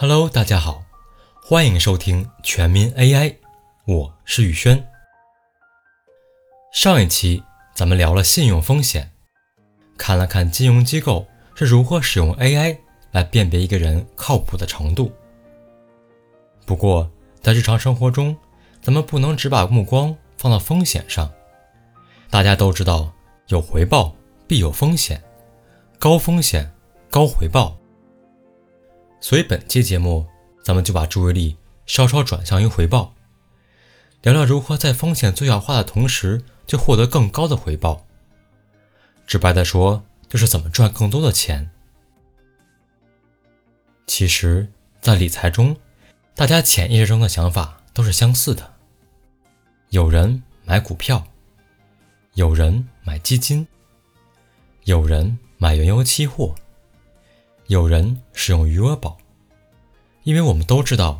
Hello，大家好，欢迎收听全民 AI，我是宇轩。上一期咱们聊了信用风险，看了看金融机构是如何使用 AI 来辨别一个人靠谱的程度。不过在日常生活中，咱们不能只把目光放到风险上。大家都知道，有回报必有风险，高风险高回报。所以本期节目，咱们就把注意力稍稍转向于回报，聊聊如何在风险最小化的同时，就获得更高的回报。直白的说，就是怎么赚更多的钱。其实，在理财中，大家潜意识中的想法都是相似的。有人买股票，有人买基金，有人买原油期货。有人使用余额宝，因为我们都知道，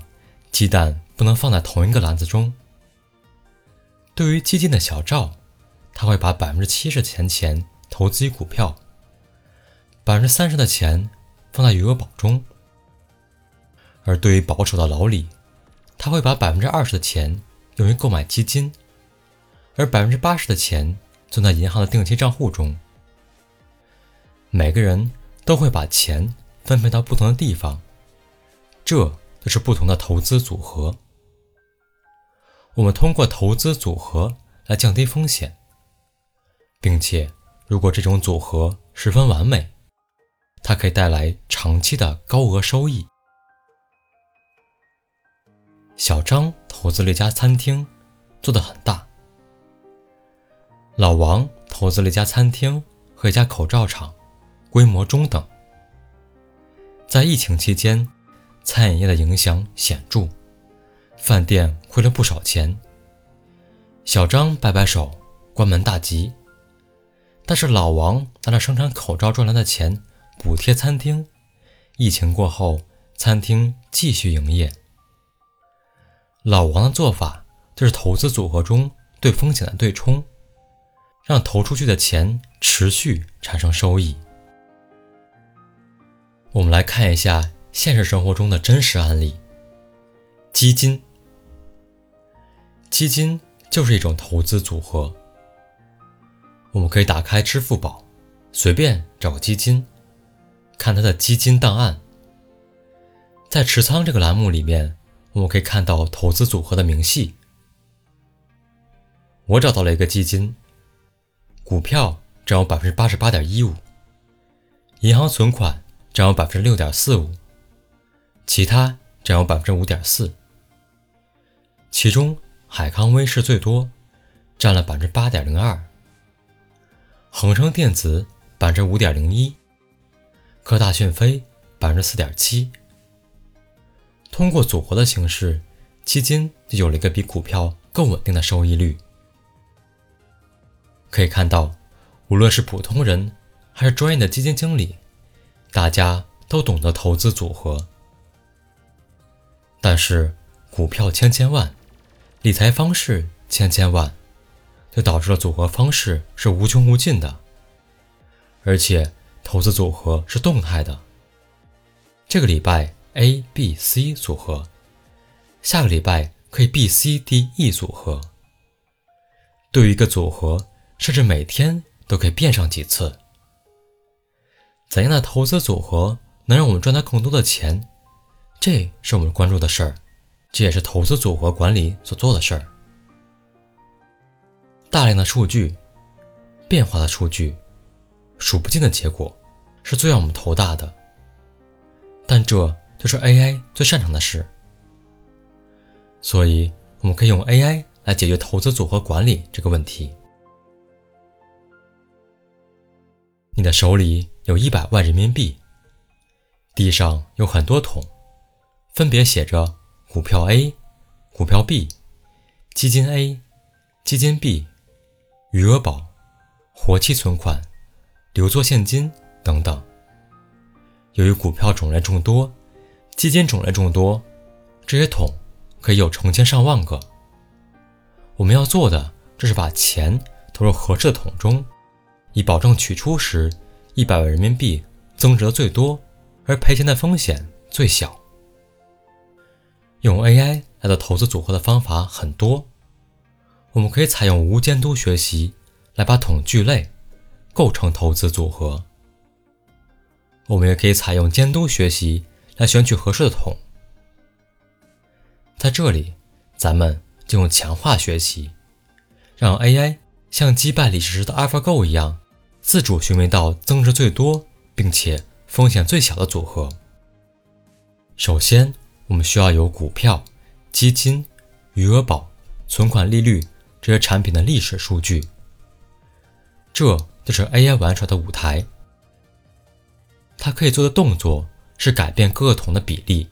鸡蛋不能放在同一个篮子中。对于基金的小赵，他会把百分之七十的钱钱投资于股票，百分之三十的钱放在余额宝中；而对于保守的老李，他会把百分之二十的钱用于购买基金，而百分之八十的钱存在银行的定期账户中。每个人。都会把钱分配到不同的地方，这就是不同的投资组合。我们通过投资组合来降低风险，并且如果这种组合十分完美，它可以带来长期的高额收益。小张投资了一家餐厅，做得很大；老王投资了一家餐厅和一家口罩厂。规模中等，在疫情期间，餐饮业的影响显著，饭店亏了不少钱。小张摆摆手，关门大吉。但是老王拿着生产口罩赚来的钱补贴餐厅，疫情过后，餐厅继续营业。老王的做法就是投资组合中对风险的对冲，让投出去的钱持续产生收益。我们来看一下现实生活中的真实案例。基金，基金就是一种投资组合。我们可以打开支付宝，随便找个基金，看它的基金档案。在持仓这个栏目里面，我们可以看到投资组合的明细。我找到了一个基金，股票占有百分之八十八点一五，银行存款。占有百分之六点四五，其他占有百分之五点四，其中海康威视最多，占了百分之八点零二，恒生电子百分之五点零一，科大讯飞百分之四点七。通过组合的形式，基金就有了一个比股票更稳定的收益率。可以看到，无论是普通人还是专业的基金经理。大家都懂得投资组合，但是股票千千万，理财方式千千万，就导致了组合方式是无穷无尽的，而且投资组合是动态的。这个礼拜 A、B、C 组合，下个礼拜可以 B、C、D、E 组合。对于一个组合，甚至每天都可以变上几次。怎样的投资组合能让我们赚到更多的钱？这是我们关注的事儿，这也是投资组合管理所做的事儿。大量的数据，变化的数据，数不尽的结果，是最让我们头大的。但这就是 AI 最擅长的事，所以我们可以用 AI 来解决投资组合管理这个问题。你的手里。有一百万人民币，地上有很多桶，分别写着股票 A、股票 B、基金 A、基金 B、余额宝、活期存款、留作现金等等。由于股票种类众多，基金种类众多，这些桶可以有成千上万个。我们要做的，就是把钱投入合适的桶中，以保证取出时。一百万人民币增值的最多，而赔钱的风险最小。用 AI 来做投资组合的方法很多，我们可以采用无监督学习来把桶聚类，构成投资组合。我们也可以采用监督学习来选取合适的桶。在这里，咱们就用强化学习，让 AI 像击败李世石的 AlphaGo 一样，自主寻觅到增值最多并且风险最小的组合。首先，我们需要有股票、基金、余额宝、存款利率这些产品的历史数据。这就是 AI 玩耍的舞台。它可以做的动作是改变各个桶的比例，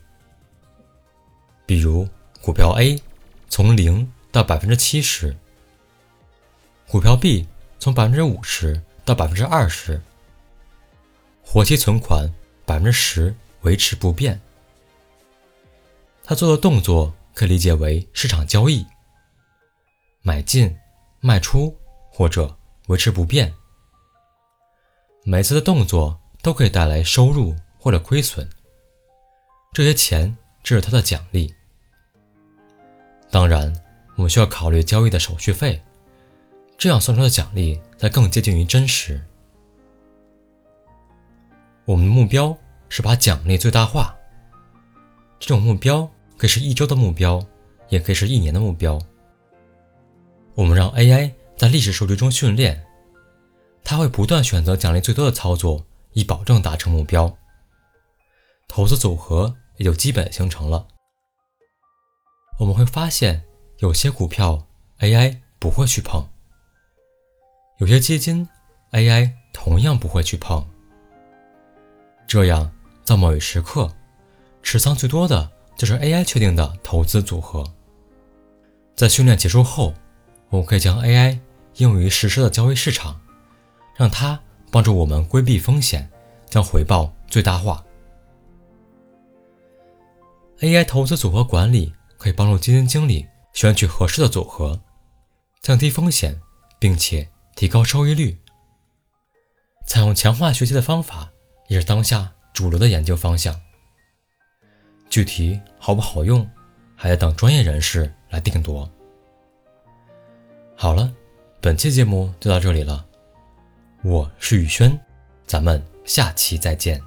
比如股票 A 从零到百分之七十，股票 B 从百分之五十到百分之二十，活期存款百分之十维持不变。他做的动作可以理解为市场交易，买进、卖出或者维持不变。每次的动作。都可以带来收入或者亏损，这些钱这是他的奖励。当然，我们需要考虑交易的手续费，这样算出的奖励才更接近于真实。我们的目标是把奖励最大化，这种目标可以是一周的目标，也可以是一年的目标。我们让 AI 在历史数据中训练，它会不断选择奖励最多的操作。以保证达成目标，投资组合也就基本形成了。我们会发现，有些股票 AI 不会去碰，有些基金 AI 同样不会去碰。这样，在某一时刻，持仓最多的就是 AI 确定的投资组合。在训练结束后，我们可以将 AI 应用于实时的交易市场，让它。帮助我们规避风险，将回报最大化。AI 投资组合管理可以帮助基金经理选取合适的组合，降低风险，并且提高收益率。采用强化学习的方法也是当下主流的研究方向。具体好不好用，还得等专业人士来定夺。好了，本期节目就到这里了。我是宇轩，咱们下期再见。